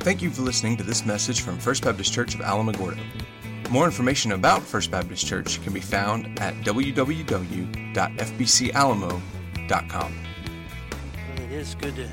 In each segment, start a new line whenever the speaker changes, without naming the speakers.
Thank you for listening to this message from First Baptist Church of Alamogordo. More information about First Baptist Church can be found at www.fbcalamo.com.
It is good to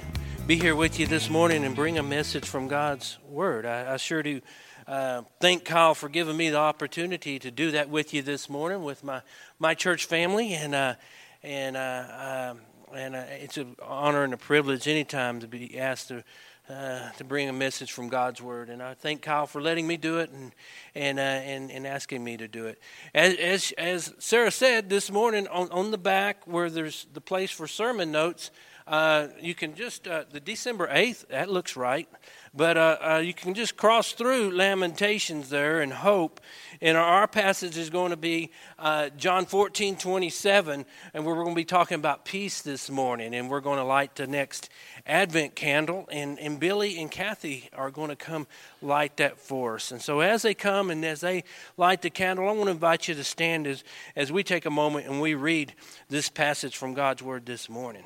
be here with you this morning and bring a message from God's Word. I, I sure do uh, thank Kyle for giving me the opportunity to do that with you this morning with my, my church family. And, uh, and, uh, um, and uh, it's an honor and a privilege anytime to be asked to uh, to bring a message from God's Word. And I thank Kyle for letting me do it and, and, uh, and, and asking me to do it. As, as, as Sarah said this morning, on, on the back where there's the place for sermon notes, uh, you can just, uh, the December 8th, that looks right. But uh, uh, you can just cross through Lamentations there and hope. And our passage is going to be uh, John 14, 27. And we're going to be talking about peace this morning. And we're going to light the next Advent candle. And, and Billy and Kathy are going to come light that for us. And so as they come and as they light the candle, I want to invite you to stand as, as we take a moment and we read this passage from God's Word this morning.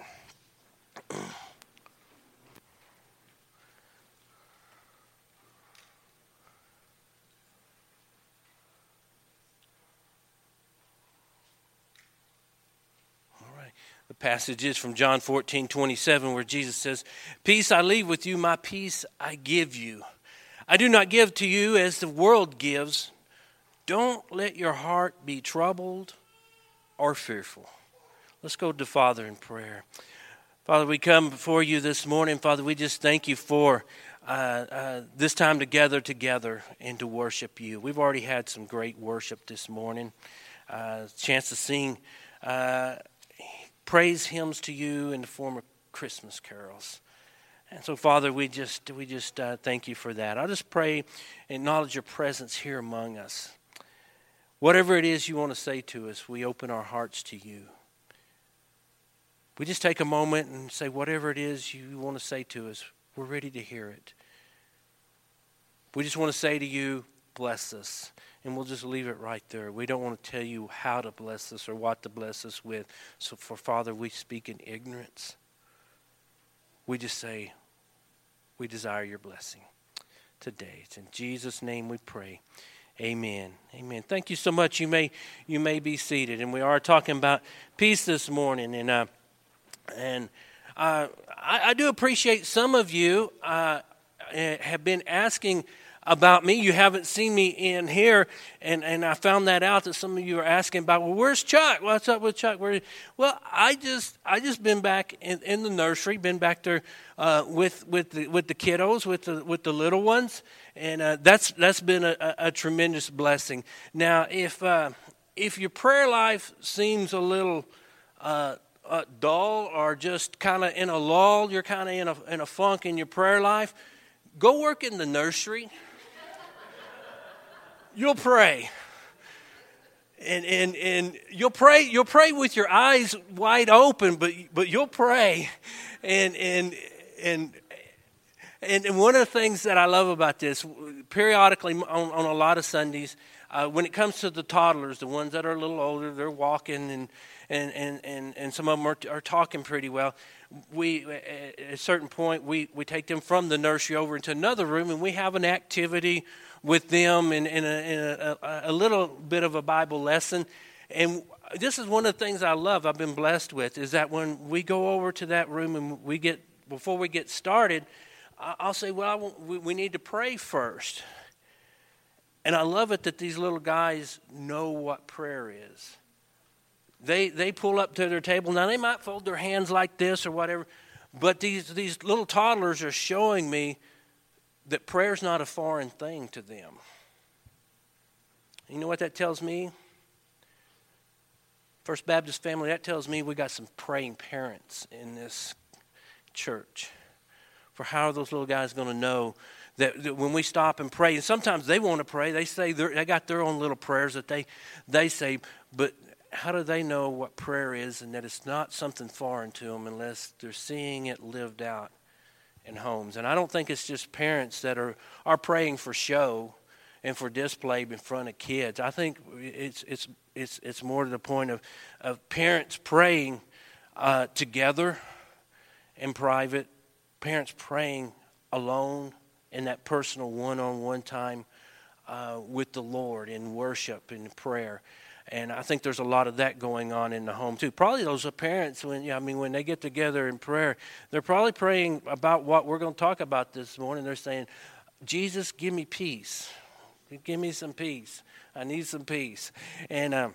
The passage is from John 14, 27, where Jesus says, Peace I leave with you, my peace I give you. I do not give to you as the world gives. Don't let your heart be troubled or fearful. Let's go to Father in prayer. Father, we come before you this morning. Father, we just thank you for uh, uh, this time to gather together and to worship you. We've already had some great worship this morning. Uh, chance to sing uh, praise hymns to you in the form of Christmas carols. And so, Father, we just we just uh, thank you for that. I just pray, and acknowledge your presence here among us. Whatever it is you want to say to us, we open our hearts to you. We just take a moment and say, whatever it is you want to say to us, we're ready to hear it. We just want to say to you, bless us and we'll just leave it right there. We don't want to tell you how to bless us or what to bless us with. So, for Father, we speak in ignorance. We just say, we desire your blessing today. It's in Jesus' name we pray. Amen. Amen. Thank you so much. You may you may be seated, and we are talking about peace this morning, and uh, and uh, I, I, do appreciate some of you uh, have been asking about me. You haven't seen me in here, and, and I found that out that some of you are asking about. Well, where's Chuck? What's up with Chuck? Where? Well, I just I just been back in, in the nursery, been back there uh, with with the, with the kiddos, with the with the little ones, and uh, that's that's been a, a, a, tremendous blessing. Now, if uh, if your prayer life seems a little uh, dull or just kind of in a lull, you're kind of in a in a funk in your prayer life. Go work in the nursery you'll pray. And, and, and you'll pray you'll pray with your eyes wide open but, but you'll pray and, and, and, and one of the things that I love about this, periodically on, on a lot of Sundays, uh, when it comes to the toddlers, the ones that are a little older, they're walking and, and, and, and, and some of them are, are talking pretty well. We, at a certain point, we, we take them from the nursery over into another room and we have an activity with them and, in, a, in a, a, little bit of a Bible lesson. And this is one of the things I love, I've been blessed with, is that when we go over to that room and we get, before we get started, I'll say, well, we need to pray first. And I love it that these little guys know what prayer is. They, they pull up to their table. Now, they might fold their hands like this or whatever, but these, these little toddlers are showing me that prayer's not a foreign thing to them. You know what that tells me? First Baptist family, that tells me we got some praying parents in this church. For how are those little guys going to know that, that, when we stop and pray, and sometimes they want to pray, they say they got their own little prayers that they, they say, but how do they know what prayer is and that it's not something foreign to them unless they're seeing it lived out in homes. And I don't think it's just parents that are, are praying for show and for display in front of kids. I think it's, it's, it's, it's more to the point of, of parents praying uh, together in private, parents praying alone in that personal one on one time uh, with the Lord in worship and prayer. And I think there's a lot of that going on in the home too. Probably those parents, when you I mean, when they get together in prayer, they're probably praying about what we're going to talk about this morning. They're saying, "Jesus, give me peace. Give me some peace. I need some peace." And um,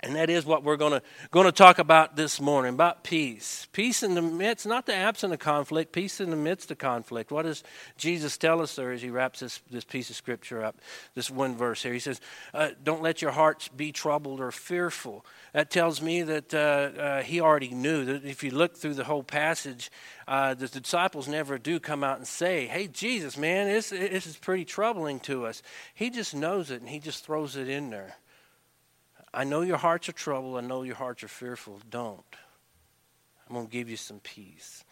and that is what we're going to, talk about this morning about peace. Peace in the midst, not the absence of conflict, peace in the midst of conflict. What does Jesus tell us there as he wraps this, this piece of scripture up? This one verse here. He says, uh, Don't let your hearts be troubled or fearful. That tells me that uh, uh, he already knew that if you look through the whole passage, uh, the disciples never do come out and say, Hey, Jesus, man, this, this is pretty troubling to us. He just knows it and he just throws it in there. I know your hearts are troubled. I know your hearts are fearful. Don't. I'm going to give you some peace.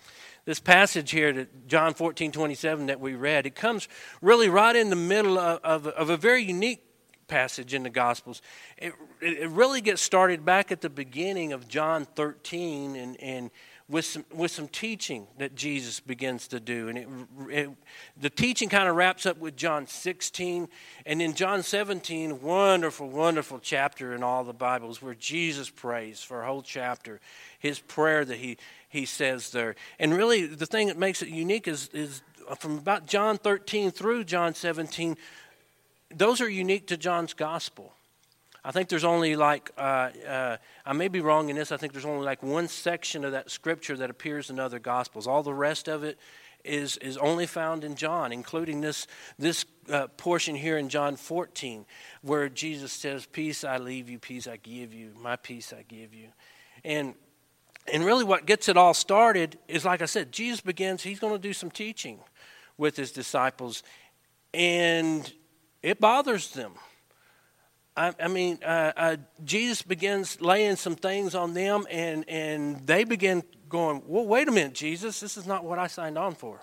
This passage here, that John 14, 27, that we read, it comes really right in the middle of, of, of a very unique passage in the Gospels. It, it really gets started back at the beginning of John 13 and, and with some, with some teaching that Jesus begins to do. And it, it, the teaching kind of wraps up with John 16. And in John 17, wonderful, wonderful chapter in all the Bibles where Jesus prays for a whole chapter, his prayer that he, he says there. And really, the thing that makes it unique is, is from about John 13 through John 17, those are unique to John's gospel. I think there's only like, uh, uh, I may be wrong in this, I think there's only like one section of that scripture that appears in other gospels. All the rest of it is, is only found in John, including this, this uh, portion here in John 14, where Jesus says, Peace I leave you, peace I give you, my peace I give you. And, and really, what gets it all started is, like I said, Jesus begins, he's going to do some teaching with his disciples, and it bothers them. I, I mean, uh, uh, Jesus begins laying some things on them, and, and they begin going, Well, wait a minute, Jesus, this is not what I signed on for.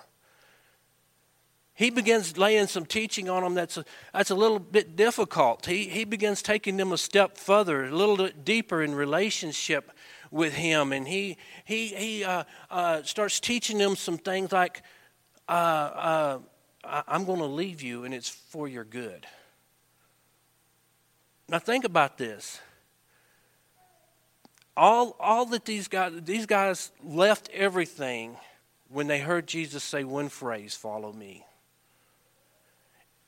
He begins laying some teaching on them that's a, that's a little bit difficult. He, he begins taking them a step further, a little bit deeper in relationship with Him. And he, he, he uh, uh, starts teaching them some things like, uh, uh I'm going to leave you, and it's for your good. Now think about this. All, all that these guys, these guys left everything when they heard Jesus say one phrase, follow me.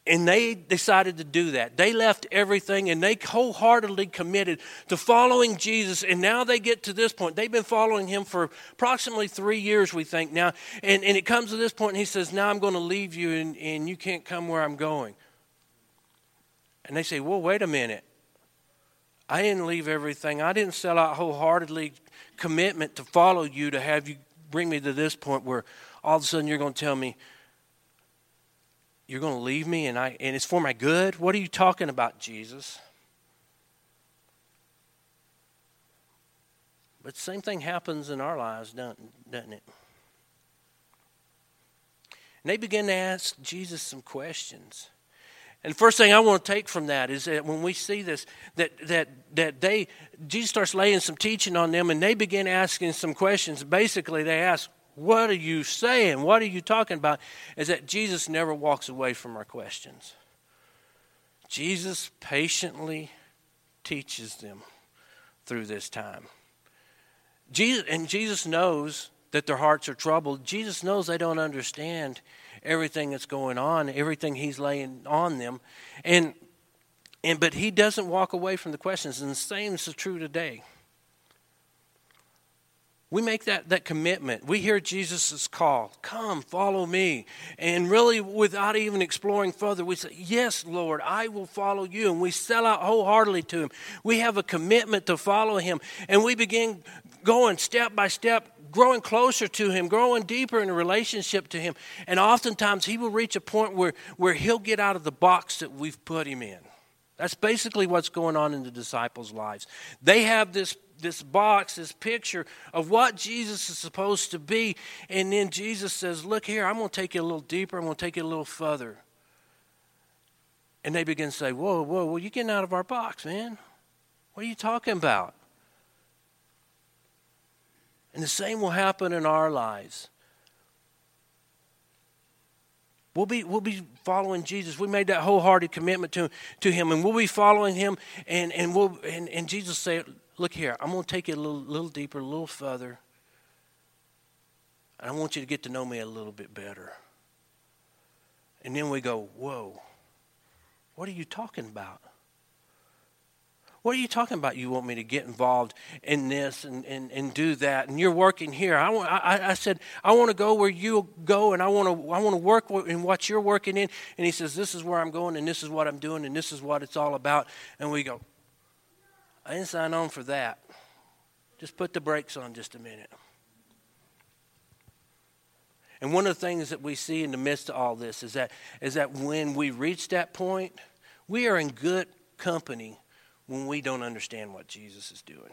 And they decided to do that. They left everything and they wholeheartedly committed to following Jesus. And now they get to this point. They've been following him for approximately three years, we think now. And, and it comes to this point and he says, Now I'm going to leave you and, and you can't come where I'm going. And they say, Well, wait a minute. I didn't leave everything. I didn't sell out wholeheartedly commitment to follow you to have you bring me to this point where all of a sudden you're going to tell me you're going to leave me and I and it's for my good. What are you talking about, Jesus? But the same thing happens in our lives, doesn't it? And they begin to ask Jesus some questions. And the first thing I want to take from that is that when we see this, that that that they Jesus starts laying some teaching on them and they begin asking some questions. Basically, they ask, What are you saying? What are you talking about? Is that Jesus never walks away from our questions. Jesus patiently teaches them through this time. Jesus, and Jesus knows that their hearts are troubled. Jesus knows they don't understand everything that's going on, everything he's laying on them. And and but he doesn't walk away from the questions. And the same is true today. We make that, that commitment. We hear Jesus' call, come, follow me. And really, without even exploring further, we say, Yes, Lord, I will follow you. And we sell out wholeheartedly to Him. We have a commitment to follow Him. And we begin going step by step growing closer to Him, growing deeper in a relationship to Him. And oftentimes He will reach a point where, where He'll get out of the box that we've put Him in. That's basically what's going on in the disciples' lives. They have this, this box, this picture of what Jesus is supposed to be. And then Jesus says, Look here, I'm going to take you a little deeper, I'm going to take you a little further. And they begin to say, Whoa, whoa, well, you're getting out of our box, man. What are you talking about? And the same will happen in our lives. We'll be, we'll be following Jesus. We made that wholehearted commitment to, to him, and we'll be following him. And, and, we'll, and, and Jesus said, Look here, I'm going to take you a little, little deeper, a little further. And I want you to get to know me a little bit better. And then we go, Whoa, what are you talking about? What are you talking about? You want me to get involved in this and, and, and do that? And you're working here. I, want, I, I said, I want to go where you go and I want to, I want to work in what you're working in. And he says, This is where I'm going and this is what I'm doing and this is what it's all about. And we go, I didn't sign on for that. Just put the brakes on just a minute. And one of the things that we see in the midst of all this is that, is that when we reach that point, we are in good company when we don't understand what Jesus is doing.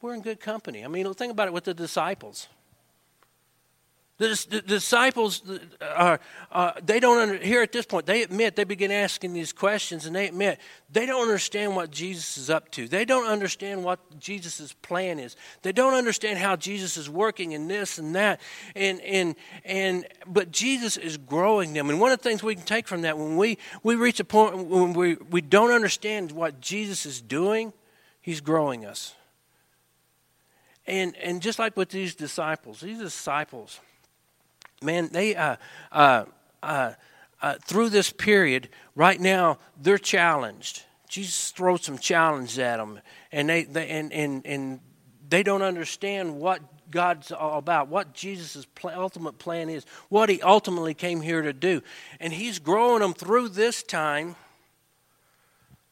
We're in good company. I mean, think about it with the disciples. The, the, disciples are, uh, they don't under, here at this point, they admit, they begin asking these questions and they admit they don't understand what Jesus is up to. They don't understand what Jesus' plan is. They don't understand how Jesus is working in this and that. And, and, and, but Jesus is growing them. And one of the things we can take from that, when we, we reach a point when we, we don't understand what Jesus is doing, he's growing us. And, and just like with these disciples, these disciples, man, they uh, uh, uh, uh, through this period right now they're challenged. Jesus throws some challenge at them, and they, they and, and and they don't understand what God's all about, what Jesus' ultimate plan is, what He ultimately came here to do, and He's growing them through this time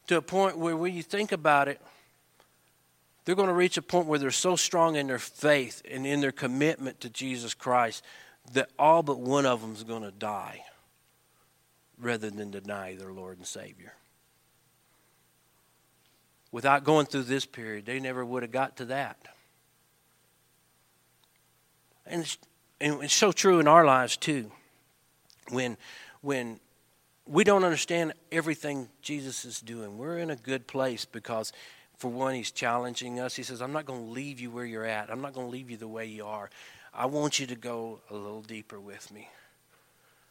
to a point where, when you think about it, they're going to reach a point where they're so strong in their faith and in their commitment to Jesus Christ that all but one of them is going to die rather than deny their Lord and Savior. Without going through this period, they never would have got to that. And it's, and it's so true in our lives too. When, when we don't understand everything Jesus is doing, we're in a good place because, for one, He's challenging us. He says, I'm not going to leave you where you're at, I'm not going to leave you the way you are. I want you to go a little deeper with me.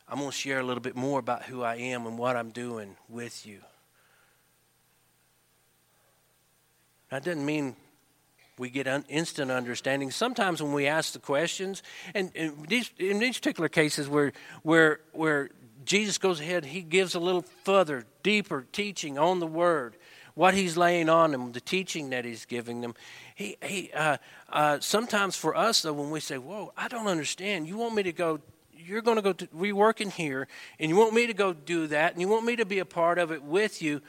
I'm going to share a little bit more about who I am and what I'm doing with you. That doesn't mean we get un- instant understanding. Sometimes when we ask the questions, and, these, in these particular cases where, where, where Jesus goes ahead, he gives a little further, deeper teaching on the Word what he's laying on them, the teaching that he's giving them. He, he, uh, uh, sometimes for us, though, when we say, Whoa, I don't understand, you want me to go, you're going to go, to, we work here, and you want me to go do that, and you want me to be a part of it with you.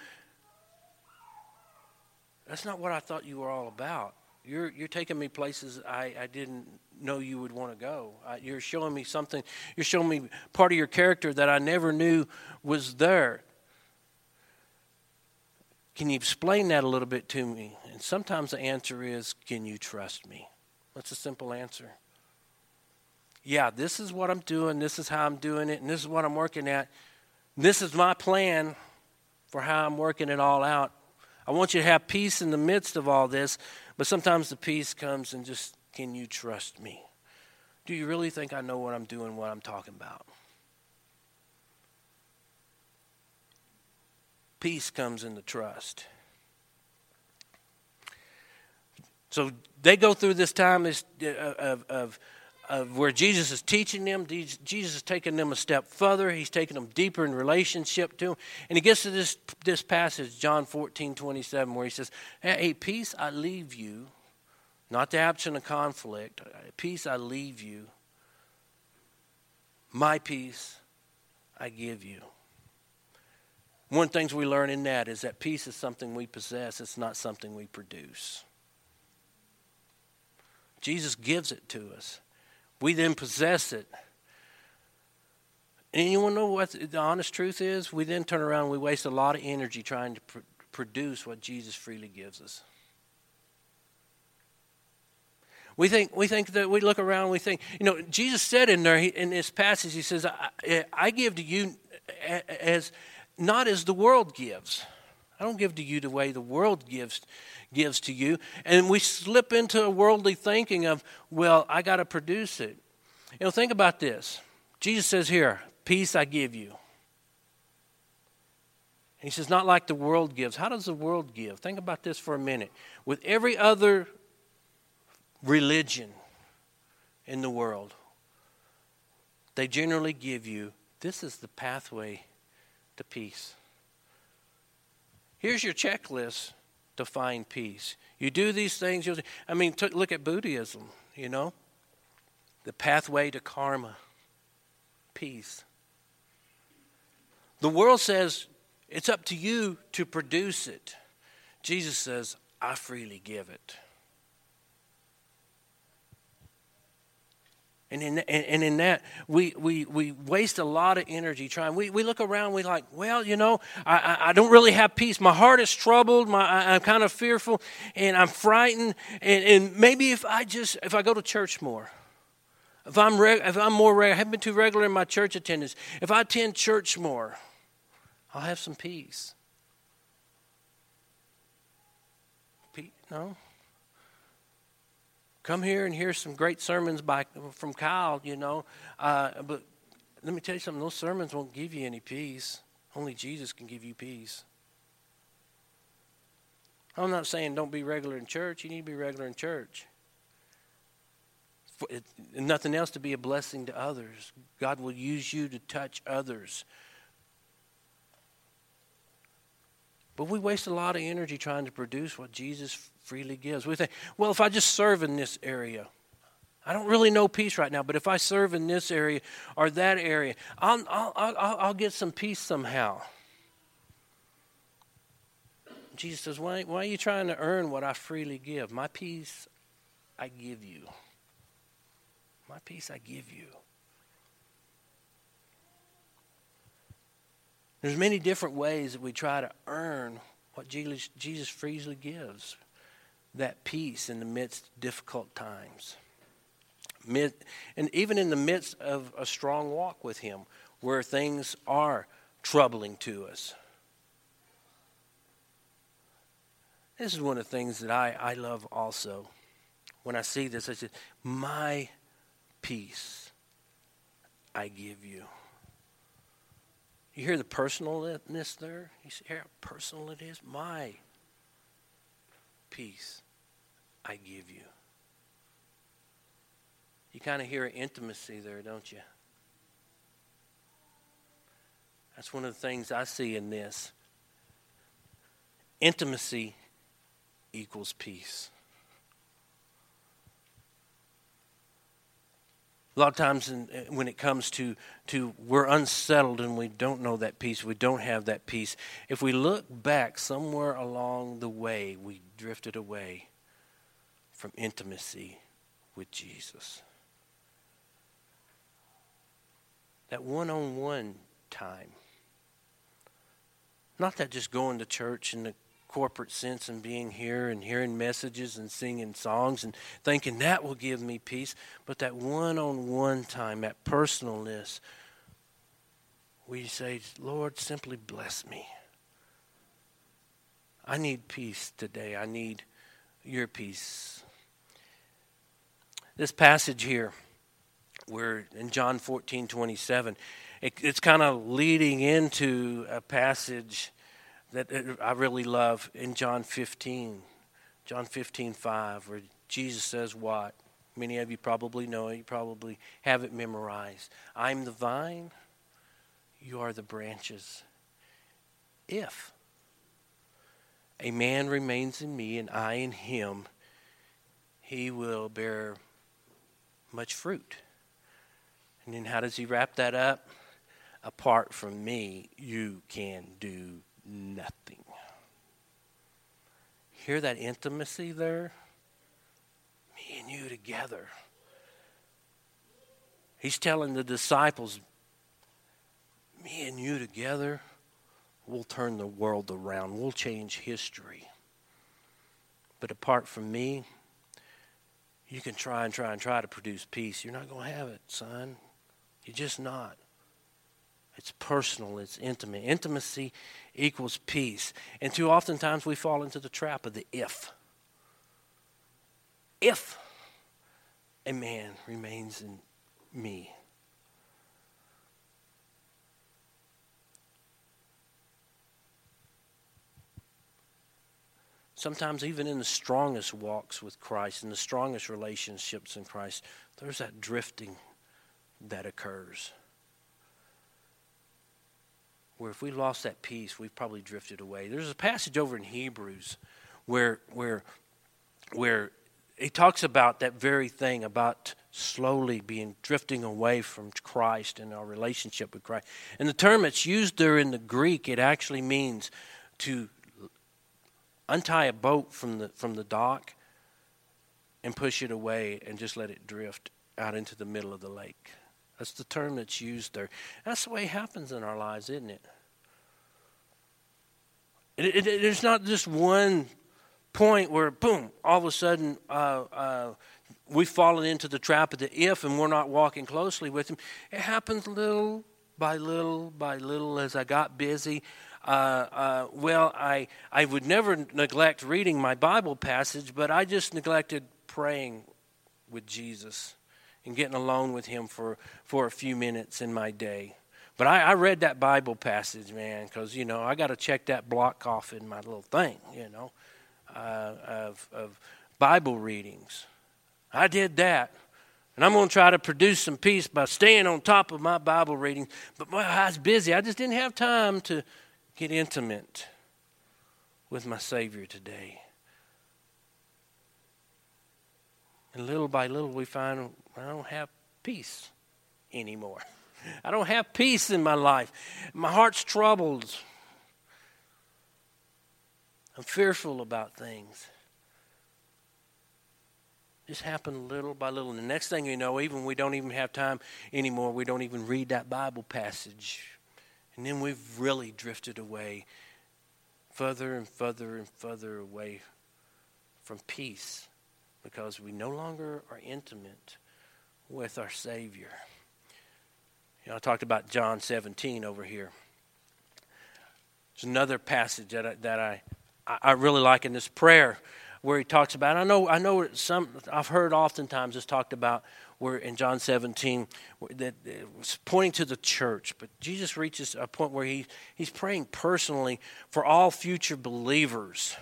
That's not what I thought you were all about. You're, you're taking me places I, I didn't know you would want to go. Uh, you're showing me something, you're showing me part of your character that I never knew was there. Can you explain that a little bit to me? And sometimes the answer is, Can you trust me? That's a simple answer. Yeah, this is what I'm doing, this is how I'm doing it, and this is what I'm working at. This is my plan for how I'm working it all out. I want you to have peace in the midst of all this, but sometimes the peace comes and just, can you trust me? Do you really think I know what I'm doing, what I'm talking about? Peace comes in the trust. So they go through this time uh, of, of, of where Jesus is teaching them. Jesus is taking them a step further. He's taking them deeper in relationship to him. And he gets to this, this passage, John 14, 27, where he says, Hey, peace I leave you, not the absence of conflict. Peace I leave you. My peace I give you. One of the things we learn in that is that peace is something we possess, it's not something we produce. Jesus gives it to us. We then possess it. And anyone know what the honest truth is? We then turn around and we waste a lot of energy trying to pr- produce what Jesus freely gives us. We think, we think that we look around and we think, you know, Jesus said in there, in this passage, he says, I, I give to you as, not as the world gives. I don't give to you the way the world gives gives to you. And we slip into a worldly thinking of, well, I got to produce it. You know, think about this. Jesus says here, Peace I give you. And he says, Not like the world gives. How does the world give? Think about this for a minute. With every other religion in the world, they generally give you this is the pathway to peace. Here's your checklist to find peace. You do these things. you'll, I mean, t- look at Buddhism, you know, the pathway to karma, peace. The world says it's up to you to produce it. Jesus says, I freely give it. And in, and in that, we, we, we waste a lot of energy trying. We, we look around, we like, well, you know, I, I don't really have peace. My heart is troubled. My, I, am kind of fearful and I'm frightened. And, and maybe if I just, if I go to church more, if I'm, reg, if I'm more regular, I haven't been too regular in my church attendance, if I attend church more, I'll have some peace. Pete, No? Come here and hear some great sermons by, from Kyle, you know. Uh, but let me tell you something those sermons won't give you any peace. Only Jesus can give you peace. I'm not saying don't be regular in church. You need to be regular in church. It, nothing else to be a blessing to others. God will use you to touch others. But we waste a lot of energy trying to produce what Jesus freely gives. We think, well, if I just serve in this area, I don't really know peace right now, but if I serve in this area or that area, I'll, I'll, I'll, I'll get some peace somehow. Jesus says, why, why are you trying to earn what I freely give? My peace I give you. My peace I give you. There's many different ways that we try to earn what Jesus, Jesus freely gives that peace in the midst of difficult times. Mid, and even in the midst of a strong walk with Him, where things are troubling to us. This is one of the things that I, I love also. When I see this, I say, My peace I give you. You hear the personalness there? You see how personal it is? My peace I give you. You kind of hear intimacy there, don't you? That's one of the things I see in this. Intimacy equals peace. A lot of times, in, uh, when it comes to, to we're unsettled and we don't know that peace, we don't have that peace. If we look back somewhere along the way, we drifted away from intimacy with Jesus. That one on one time. Not that just going to church and the corporate sense and being here and hearing messages and singing songs and thinking that will give me peace, but that one on one time, that personalness, we say, Lord, simply bless me. I need peace today. I need your peace. This passage here, we're in John 14 27, it, it's kind of leading into a passage that I really love in John 15, John 15, 5, where Jesus says what? Many of you probably know it, you probably have it memorized. I'm the vine, you are the branches. If a man remains in me and I in him, he will bear much fruit. And then how does he wrap that up? Apart from me, you can do nothing. Hear that intimacy there? Me and you together. He's telling the disciples, me and you together, we'll turn the world around. We'll change history. But apart from me, you can try and try and try to produce peace. You're not going to have it, son. You're just not. It's personal, it's intimate. Intimacy equals peace. And too oftentimes we fall into the trap of the if. If a man remains in me. Sometimes, even in the strongest walks with Christ, in the strongest relationships in Christ, there's that drifting that occurs. Where if we lost that peace, we've probably drifted away. There's a passage over in Hebrews where where where he talks about that very thing about slowly being drifting away from Christ and our relationship with Christ. And the term that's used there in the Greek, it actually means to untie a boat from the from the dock and push it away and just let it drift out into the middle of the lake. That's the term that's used there. That's the way it happens in our lives, isn't it? it, it, it there's not just one point where, boom, all of a sudden uh, uh, we've fallen into the trap of the if and we're not walking closely with Him. It happens little by little by little as I got busy. Uh, uh, well, I, I would never neglect reading my Bible passage, but I just neglected praying with Jesus and getting alone with Him for, for a few minutes in my day. But I, I read that Bible passage, man, because, you know, I got to check that block off in my little thing, you know uh, of, of Bible readings. I did that. And I'm going to try to produce some peace by staying on top of my Bible reading. But boy, I was busy. I just didn't have time to get intimate with my Savior today. And little by little, we find I don't have peace anymore. I don't have peace in my life. My heart's troubled. I'm fearful about things. Just happen little by little. And the next thing you know, even we don't even have time anymore, we don't even read that Bible passage. And then we've really drifted away further and further and further away from peace because we no longer are intimate with our Savior. You know, I talked about John 17 over here. There's another passage that I, that I I really like in this prayer where he talks about. I know, I know some. I've heard oftentimes it's talked about where in John 17 that it's pointing to the church, but Jesus reaches a point where he he's praying personally for all future believers.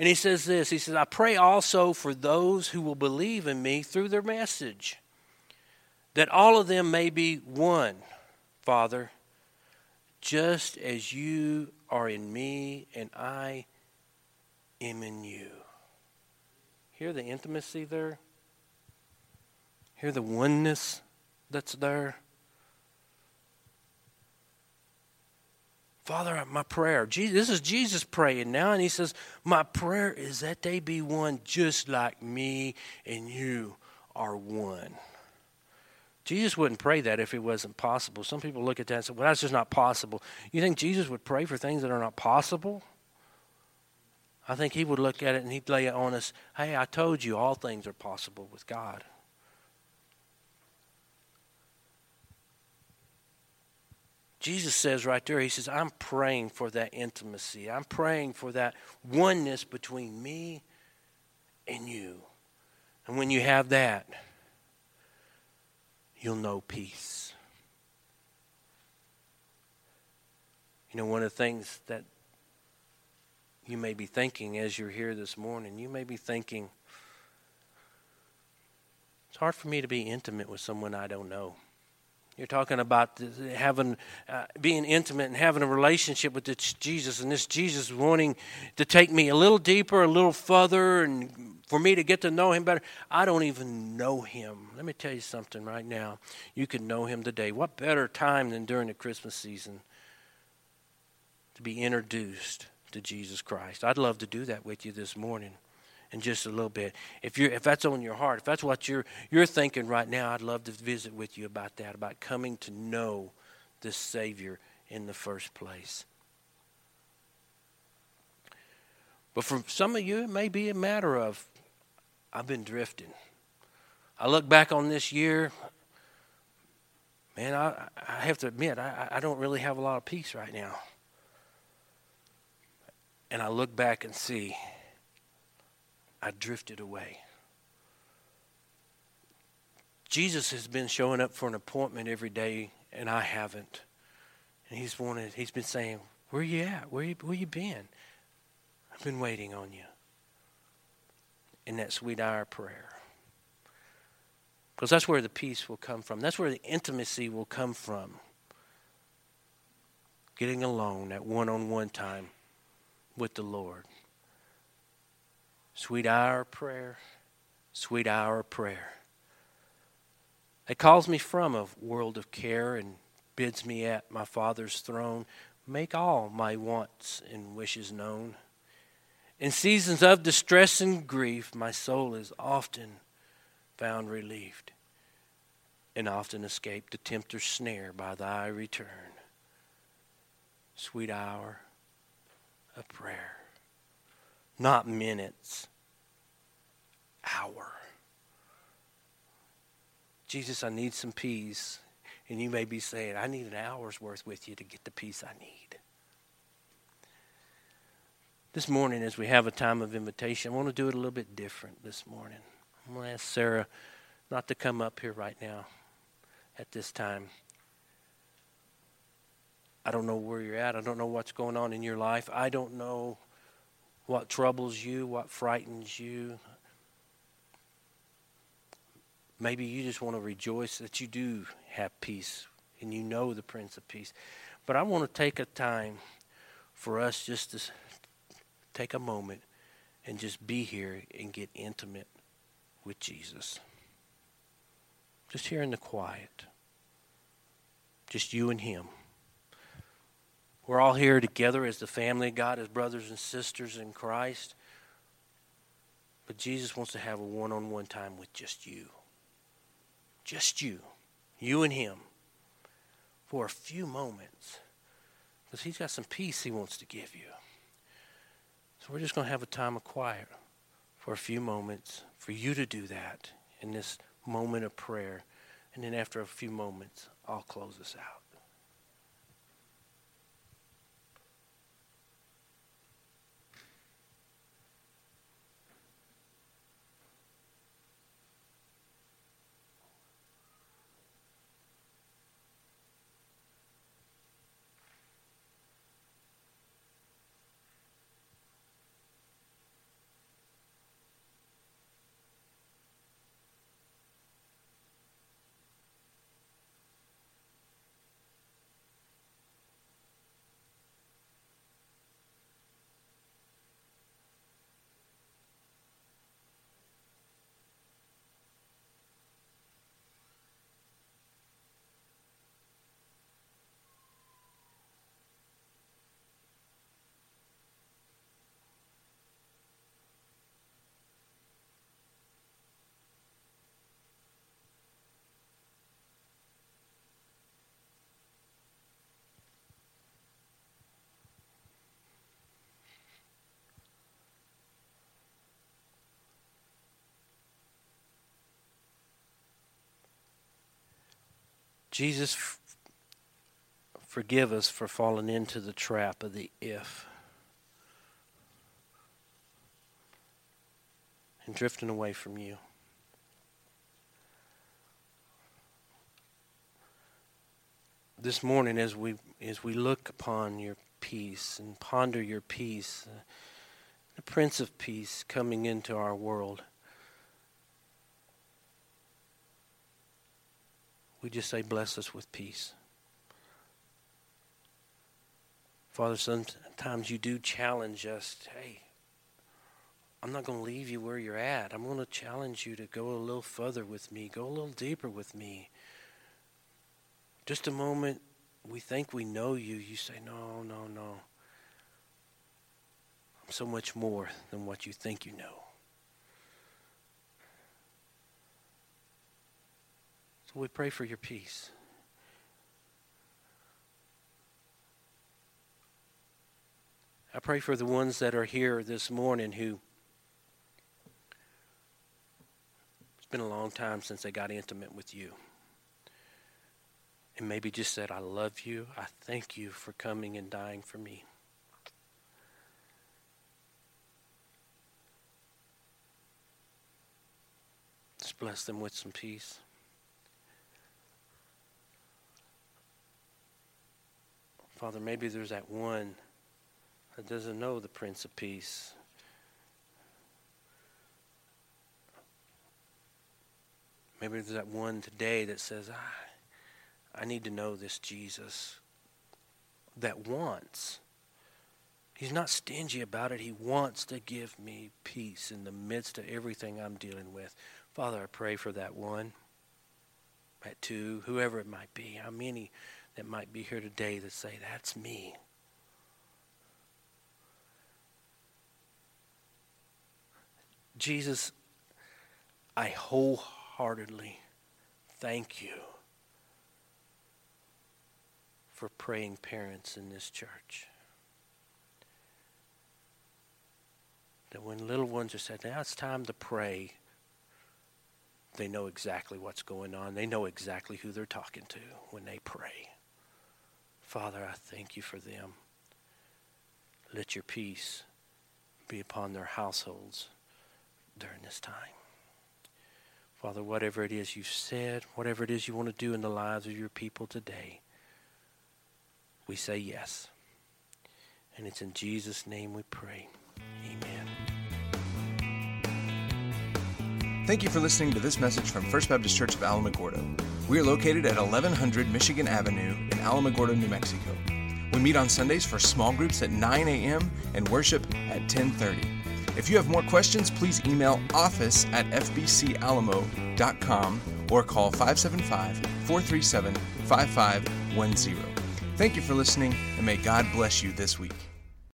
And he says this He says, I pray also for those who will believe in me through their message, that all of them may be one, Father, just as you are in me and I am in you. Hear the intimacy there? Hear the oneness that's there? Father, uh, my prayer, Jesus, this is Jesus praying now, and he says, My prayer is that they be one just like me and you are one. Jesus wouldn't pray that if it wasn't possible. Some people look at that and say, Well, that's just not possible. You think Jesus would pray for things that are not possible? I think he would look at it and he'd lay it on us hey, I told you all things are possible with God. Jesus says right there, He says, I'm praying for that intimacy. I'm praying for that oneness between me and you. And when you have that, you'll know peace. You know, one of the things that you may be thinking as you're here this morning. You may be thinking, it's hard for me to be intimate with someone I don't know. You're talking about having, uh, being intimate and having a relationship with this Jesus, and this Jesus wanting to take me a little deeper, a little further, and for me to get to know Him better. I don't even know Him. Let me tell you something right now. You can know Him today. What better time than during the Christmas season to be introduced to Jesus Christ. I'd love to do that with you this morning in just a little bit. If you if that's on your heart, if that's what you're you're thinking right now, I'd love to visit with you about that, about coming to know the Savior in the first place. But for some of you, it may be a matter of I've been drifting. I look back on this year, man, I, I have to admit, I, I don't really have a lot of peace right now and I look back and see I drifted away. Jesus has been showing up for an appointment every day, and I haven't. And he's wanted, he's been saying, Where you at? Where you, where you been? I've been waiting on you. in that sweet hour prayer. Because that's where the peace will come from. That's where the intimacy will come from. Getting alone, that one on one time with the Lord. Sweet hour of prayer, sweet hour of prayer. It calls me from a world of care and bids me at my Father's throne make all my wants and wishes known. In seasons of distress and grief, my soul is often found relieved and often escaped the tempter's snare by thy return. Sweet hour of prayer. Not minutes, hour. Jesus, I need some peace. And you may be saying, I need an hour's worth with you to get the peace I need. This morning, as we have a time of invitation, I want to do it a little bit different this morning. I'm going to ask Sarah not to come up here right now at this time. I don't know where you're at. I don't know what's going on in your life. I don't know what troubles you, what frightens you. Maybe you just want to rejoice that you do have peace and you know the Prince of Peace. But I want to take a time for us just to take a moment and just be here and get intimate with Jesus. Just here in the quiet. Just you and Him. We're all here together as the family of God, as brothers and sisters in Christ. But Jesus wants to have a one on one time with just you. Just you. You and Him. For a few moments. Because He's got some peace He wants to give you. So we're just going to have a time of quiet for a few moments for you to do that in this moment of prayer. And then after a few moments, I'll close us out. Jesus, forgive us for falling into the trap of the if and drifting away from you. This morning, as we as we look upon your peace and ponder your peace, the Prince of Peace coming into our world. We just say, Bless us with peace. Father, sometimes you do challenge us. Hey, I'm not going to leave you where you're at. I'm going to challenge you to go a little further with me, go a little deeper with me. Just a moment, we think we know you. You say, No, no, no. I'm so much more than what you think you know. So we pray for your peace. I pray for the ones that are here this morning who it's been a long time since they got intimate with you. And maybe just said, I love you. I thank you for coming and dying for me. Just bless them with some peace. Father, maybe there's that one that doesn't know the Prince of Peace. Maybe there's that one today that says, I, I need to know this Jesus that wants. He's not stingy about it. He wants to give me peace in the midst of everything I'm dealing with. Father, I pray for that one, that two, whoever it might be, how many that might be here today that say, That's me. Jesus, I wholeheartedly thank you for praying parents in this church. That when little ones are said, now it's time to pray, they know exactly what's going on. They know exactly who they're talking to when they pray. Father, I thank you for them. Let your peace be upon their households during this time. Father, whatever it is you've said, whatever it is you want to do in the lives of your people today, we say yes. And it's in Jesus' name we pray. Amen.
Thank you for listening to this message from First Baptist Church of Alamogordo. We are located at 1100 Michigan Avenue in Alamogordo, New Mexico. We meet on Sundays for small groups at 9 a.m. and worship at 1030. If you have more questions, please email office at fbcalamo.com or call 575 437 5510. Thank you for listening, and may God bless you this week.